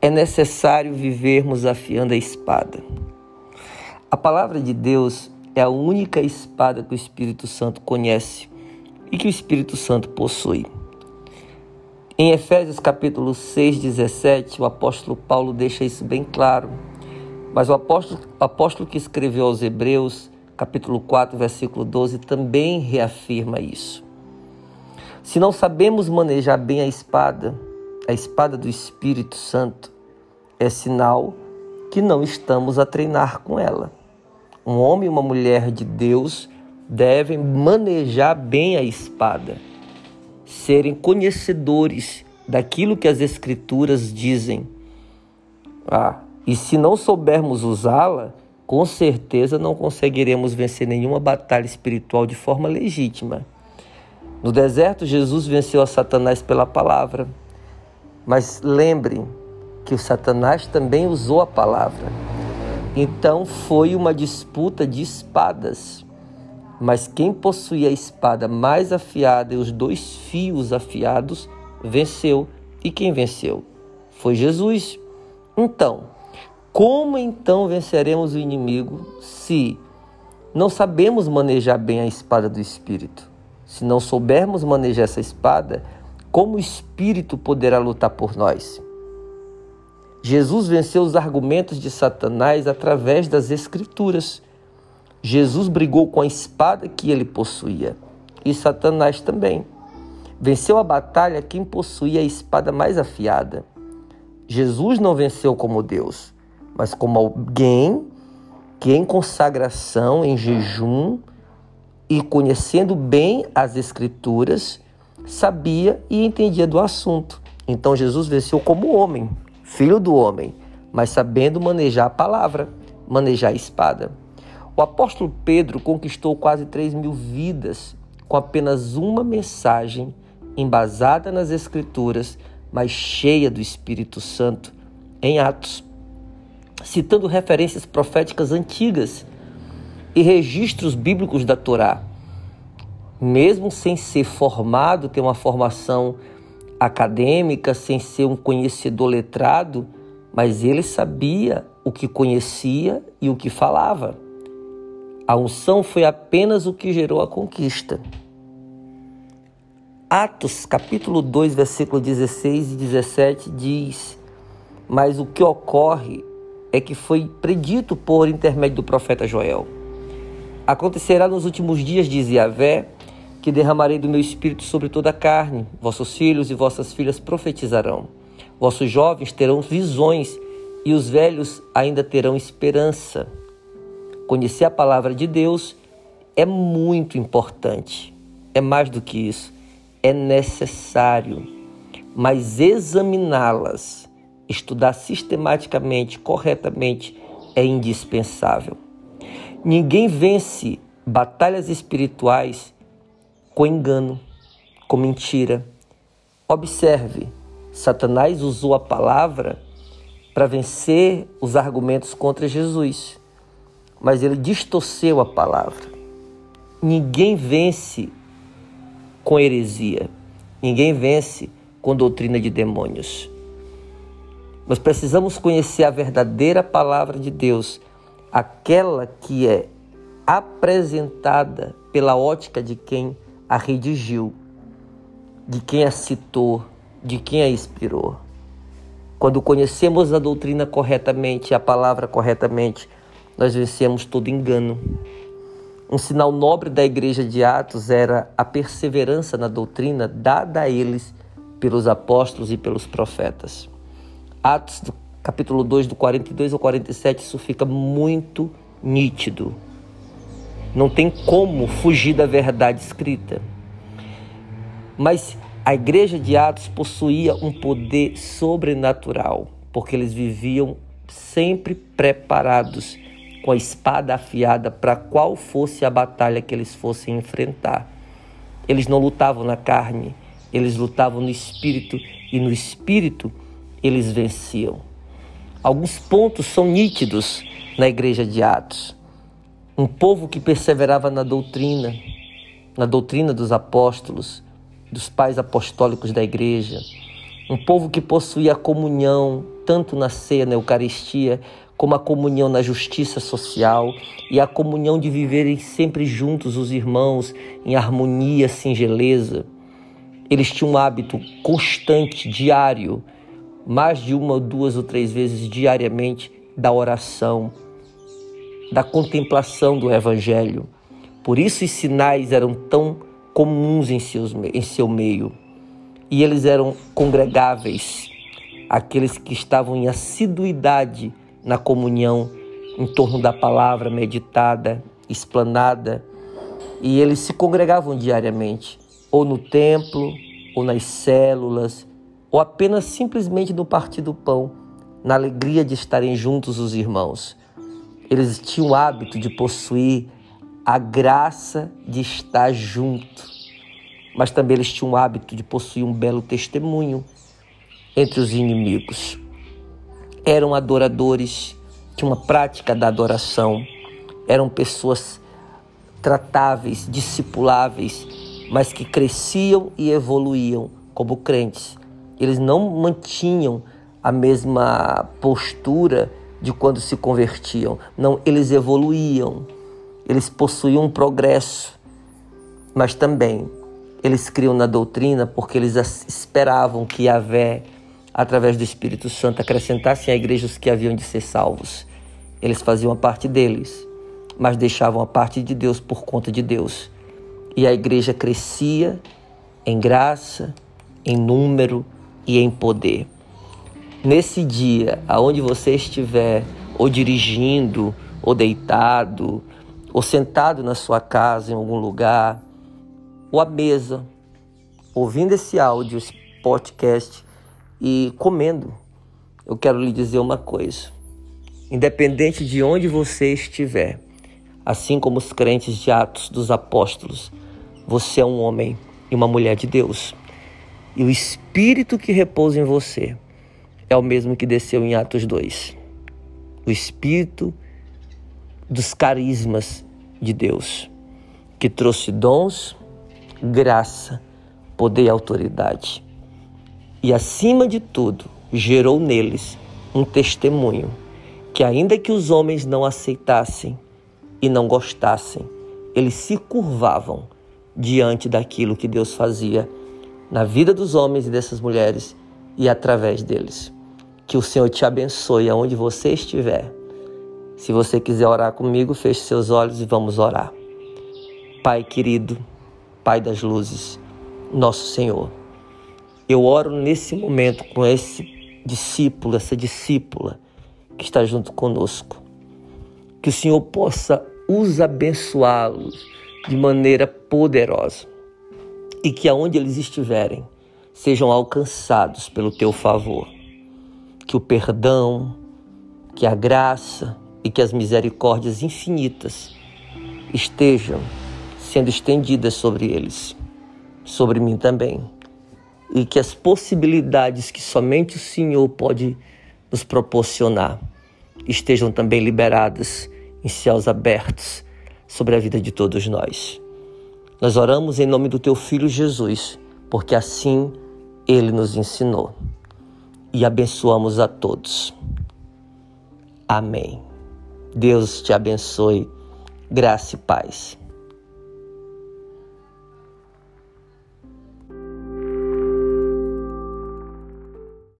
é necessário vivermos afiando a espada. A palavra de Deus é a única espada que o Espírito Santo conhece e que o Espírito Santo possui. Em Efésios capítulo 6, 17, o apóstolo Paulo deixa isso bem claro. Mas o apóstolo, o apóstolo que escreveu aos Hebreus, capítulo 4, versículo 12, também reafirma isso. Se não sabemos manejar bem a espada, a espada do Espírito Santo, é sinal que não estamos a treinar com ela. Um homem e uma mulher de Deus devem manejar bem a espada serem conhecedores daquilo que as Escrituras dizem. Ah, e se não soubermos usá-la, com certeza não conseguiremos vencer nenhuma batalha espiritual de forma legítima. No deserto, Jesus venceu a Satanás pela palavra. Mas lembrem que o Satanás também usou a palavra. Então foi uma disputa de espadas. Mas quem possuía a espada mais afiada e os dois fios afiados venceu. E quem venceu? Foi Jesus. Então, como então venceremos o inimigo se não sabemos manejar bem a espada do Espírito? Se não soubermos manejar essa espada, como o Espírito poderá lutar por nós? Jesus venceu os argumentos de Satanás através das Escrituras. Jesus brigou com a espada que ele possuía, e Satanás também. Venceu a batalha quem possuía a espada mais afiada. Jesus não venceu como Deus, mas como alguém que em consagração, em jejum e conhecendo bem as Escrituras, sabia e entendia do assunto. Então Jesus venceu como homem, filho do homem, mas sabendo manejar a palavra, manejar a espada. O apóstolo Pedro conquistou quase 3 mil vidas com apenas uma mensagem embasada nas Escrituras, mas cheia do Espírito Santo, em Atos, citando referências proféticas antigas e registros bíblicos da Torá. Mesmo sem ser formado, ter uma formação acadêmica, sem ser um conhecedor letrado, mas ele sabia o que conhecia e o que falava. A unção foi apenas o que gerou a conquista. Atos capítulo 2, versículo 16 e 17 diz: Mas o que ocorre é que foi predito por intermédio do profeta Joel. Acontecerá nos últimos dias, diz Yahvé, que derramarei do meu espírito sobre toda a carne. Vossos filhos e vossas filhas profetizarão. Vossos jovens terão visões e os velhos ainda terão esperança. Conhecer a palavra de Deus é muito importante. É mais do que isso, é necessário. Mas examiná-las, estudar sistematicamente, corretamente, é indispensável. Ninguém vence batalhas espirituais com engano, com mentira. Observe, Satanás usou a palavra para vencer os argumentos contra Jesus mas ele distorceu a palavra. Ninguém vence com heresia, ninguém vence com doutrina de demônios. Nós precisamos conhecer a verdadeira palavra de Deus, aquela que é apresentada pela ótica de quem a redigiu, de quem a citou, de quem a inspirou. Quando conhecemos a doutrina corretamente, a palavra corretamente, nós vencemos todo engano. Um sinal nobre da igreja de Atos era a perseverança na doutrina dada a eles pelos apóstolos e pelos profetas. Atos, capítulo 2, do 42 ao 47, isso fica muito nítido. Não tem como fugir da verdade escrita. Mas a igreja de Atos possuía um poder sobrenatural, porque eles viviam sempre preparados com a espada afiada para qual fosse a batalha que eles fossem enfrentar. Eles não lutavam na carne, eles lutavam no espírito e no espírito eles venciam. Alguns pontos são nítidos na igreja de Atos. Um povo que perseverava na doutrina, na doutrina dos apóstolos, dos pais apostólicos da igreja. Um povo que possuía a comunhão, tanto na ceia, na Eucaristia, como a comunhão na justiça social e a comunhão de viverem sempre juntos os irmãos em harmonia, singeleza. Eles tinham um hábito constante, diário, mais de uma, duas ou três vezes diariamente, da oração, da contemplação do Evangelho. Por isso os sinais eram tão comuns em, seus, em seu meio. E eles eram congregáveis, aqueles que estavam em assiduidade na comunhão em torno da palavra meditada, explanada, e eles se congregavam diariamente, ou no templo, ou nas células, ou apenas simplesmente no partir do pão, na alegria de estarem juntos os irmãos. Eles tinham o hábito de possuir a graça de estar junto, mas também eles tinham o hábito de possuir um belo testemunho entre os inimigos. Eram adoradores, tinham uma prática da adoração, eram pessoas tratáveis, discipuláveis, mas que cresciam e evoluíam como crentes. Eles não mantinham a mesma postura de quando se convertiam. Não, eles evoluíam. Eles possuíam um progresso, mas também eles criam na doutrina porque eles esperavam que Yahvé através do Espírito Santo, acrescentassem à igreja os que haviam de ser salvos. Eles faziam a parte deles, mas deixavam a parte de Deus por conta de Deus. E a igreja crescia em graça, em número e em poder. Nesse dia, aonde você estiver, ou dirigindo, ou deitado, ou sentado na sua casa em algum lugar, ou à mesa, ouvindo esse áudio, esse podcast, e comendo. Eu quero lhe dizer uma coisa. Independente de onde você estiver, assim como os crentes de Atos dos Apóstolos, você é um homem e uma mulher de Deus. E o Espírito que repousa em você é o mesmo que desceu em Atos 2. O Espírito dos carismas de Deus, que trouxe dons, graça, poder e autoridade e, acima de tudo, gerou neles um testemunho que, ainda que os homens não aceitassem e não gostassem, eles se curvavam diante daquilo que Deus fazia na vida dos homens e dessas mulheres e através deles. Que o Senhor te abençoe aonde você estiver. Se você quiser orar comigo, feche seus olhos e vamos orar. Pai querido, Pai das luzes, nosso Senhor. Eu oro nesse momento com esse discípulo, essa discípula que está junto conosco. Que o Senhor possa os abençoá-los de maneira poderosa e que aonde eles estiverem sejam alcançados pelo teu favor. Que o perdão, que a graça e que as misericórdias infinitas estejam sendo estendidas sobre eles, sobre mim também e que as possibilidades que somente o Senhor pode nos proporcionar estejam também liberadas em céus abertos sobre a vida de todos nós. Nós oramos em nome do teu filho Jesus, porque assim ele nos ensinou. E abençoamos a todos. Amém. Deus te abençoe. Graça e paz.